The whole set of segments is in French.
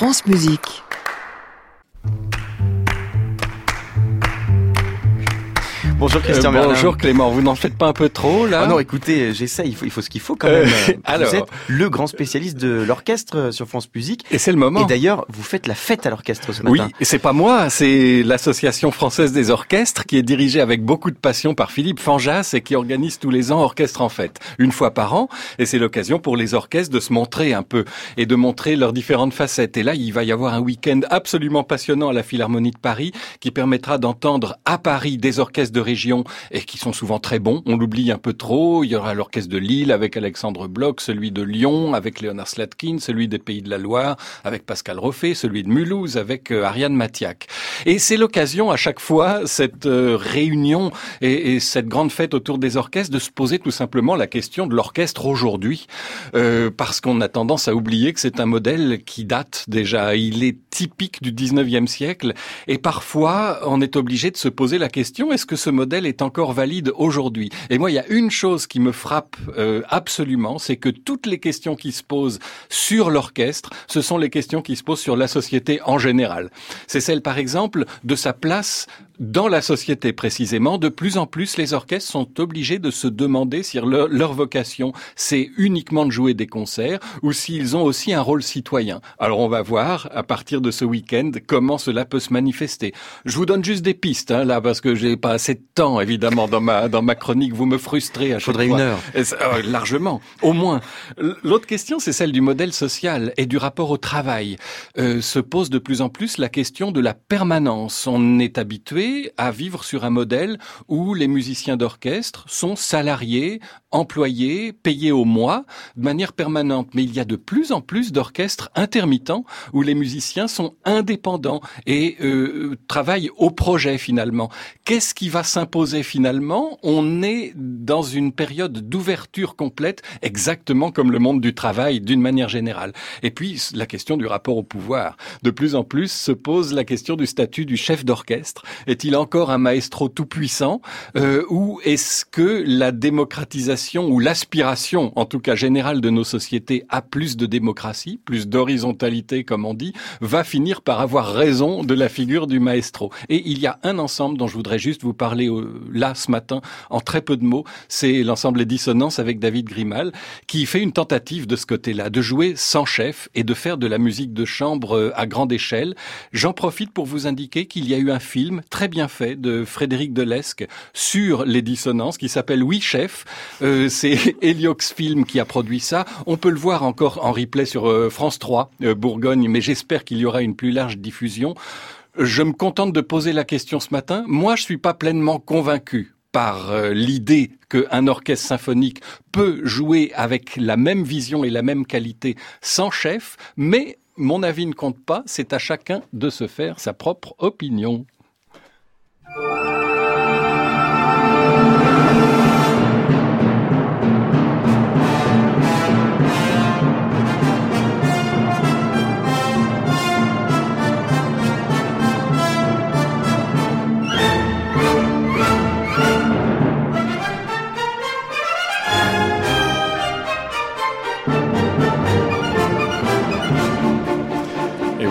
France Musique. Bonjour Christian Euh, bonjour Clément, vous n'en faites pas un peu trop là Ah non, écoutez, j'essaie, il faut, il faut ce qu'il faut quand Euh, même. Vous alors. êtes le grand spécialiste de l'orchestre euh, sur France Musique. Et c'est le moment. Et d'ailleurs, vous faites la fête à l'orchestre ce Oui, matin. et c'est pas moi, c'est l'Association française des orchestres qui est dirigée avec beaucoup de passion par Philippe Fanjas et qui organise tous les ans Orchestre en fête, une fois par an. Et c'est l'occasion pour les orchestres de se montrer un peu et de montrer leurs différentes facettes. Et là, il va y avoir un week-end absolument passionnant à la Philharmonie de Paris qui permettra d'entendre à Paris des orchestres de et qui sont souvent très bons. On l'oublie un peu trop. Il y aura l'orchestre de Lille avec Alexandre Bloch, celui de Lyon avec Léonard Slatkin, celui des Pays de la Loire avec Pascal Roffet, celui de Mulhouse avec euh, Ariane Matiak. Et c'est l'occasion à chaque fois, cette euh, réunion et, et cette grande fête autour des orchestres, de se poser tout simplement la question de l'orchestre aujourd'hui. Euh, parce qu'on a tendance à oublier que c'est un modèle qui date déjà. Il est typique du 19e siècle. Et parfois, on est obligé de se poser la question, est-ce que ce modèle est encore valide aujourd'hui? Et moi, il y a une chose qui me frappe euh, absolument, c'est que toutes les questions qui se posent sur l'orchestre, ce sont les questions qui se posent sur la société en général. C'est celle, par exemple, de sa place dans la société précisément. De plus en plus, les orchestres sont obligés de se demander si leur, leur vocation, c'est uniquement de jouer des concerts ou s'ils ont aussi un rôle citoyen. Alors on va voir, à partir de ce week-end, comment cela peut se manifester. Je vous donne juste des pistes, hein, là, parce que j'ai pas assez de temps, évidemment, dans ma, dans ma chronique. Vous me frustrez à chaque Faudrait fois. une heure. Euh, largement, au moins. L'autre question, c'est celle du modèle social et du rapport au travail. Euh, se pose de plus en plus la question de la permanence. On est habitué à vivre sur un modèle où les musiciens d'orchestre sont salariés, employés, payés au mois, de manière permanente. Mais il y a de plus en plus d'orchestres intermittents où les musiciens sont indépendants et euh, travaillent au projet finalement. Qu'est-ce qui va s'imposer finalement? On est dans une période d'ouverture complète, exactement comme le monde du travail d'une manière générale. Et puis la question du rapport au pouvoir. De plus en plus se pose la question du statut du chef d'orchestre. Est-il encore un maestro tout-puissant euh, ou est-ce que la démocratisation ou l'aspiration, en tout cas générale de nos sociétés, à plus de démocratie, plus d'horizontalité comme on dit, va finir par avoir raison de la figure du maestro? Et il y a un ensemble dont je voudrais juste vous parler euh, là ce matin en très peu de mots, c'est l'ensemble Les Dissonances avec David Grimal qui fait une tentative de ce côté-là, de jouer sans chef et de faire de la musique de chambre euh, à grande échelle. J'en profite pour vous indiquer qu'il y a eu un film très bien fait de Frédéric Delesque sur les dissonances qui s'appelle Oui Chef. Euh, c'est Heliox Film qui a produit ça. On peut le voir encore en replay sur euh, France 3 euh, Bourgogne, mais j'espère qu'il y aura une plus large diffusion. Je me contente de poser la question ce matin. Moi, je suis pas pleinement convaincu par l'idée qu'un orchestre symphonique peut jouer avec la même vision et la même qualité sans chef, mais mon avis ne compte pas, c'est à chacun de se faire sa propre opinion.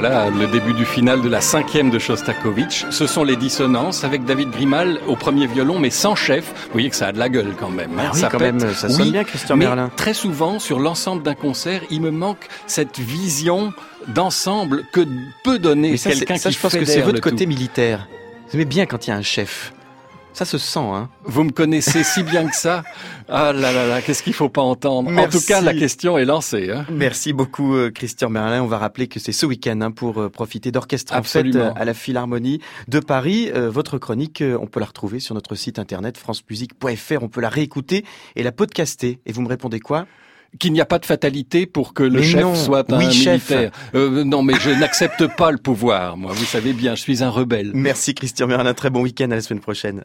Voilà le début du final de la cinquième de Shostakovich. Ce sont les dissonances avec David Grimal au premier violon, mais sans chef. Vous voyez que ça a de la gueule quand même. hein. Ah oui, ça quand pète. même, ça sonne Oui, bien, Christian mais Merlin. Très souvent, sur l'ensemble d'un concert, il me manque cette vision d'ensemble que peut donner quelqu'un c'est- ça, qui je pense que c'est votre côté tout. militaire. Vous aimez bien quand il y a un chef. Ça se sent, hein. Vous me connaissez si bien que ça. Ah là là là, qu'est-ce qu'il faut pas entendre. Merci. En tout cas, la question est lancée. Hein. Merci beaucoup euh, Christian Merlin. On va rappeler que c'est ce week-end hein, pour euh, profiter d'Orchestre en fête euh, à la Philharmonie de Paris. Euh, votre chronique, on peut la retrouver sur notre site internet francemusique.fr. On peut la réécouter et la podcaster. Et vous me répondez quoi? Qu'il n'y a pas de fatalité pour que le Mais chef non. soit un Oui, chef. militaire. Euh, non, mais je n'accepte pas le pouvoir. Moi, vous savez bien, je suis un rebelle. Merci Christian Merlin. Très bon week-end. À la semaine prochaine.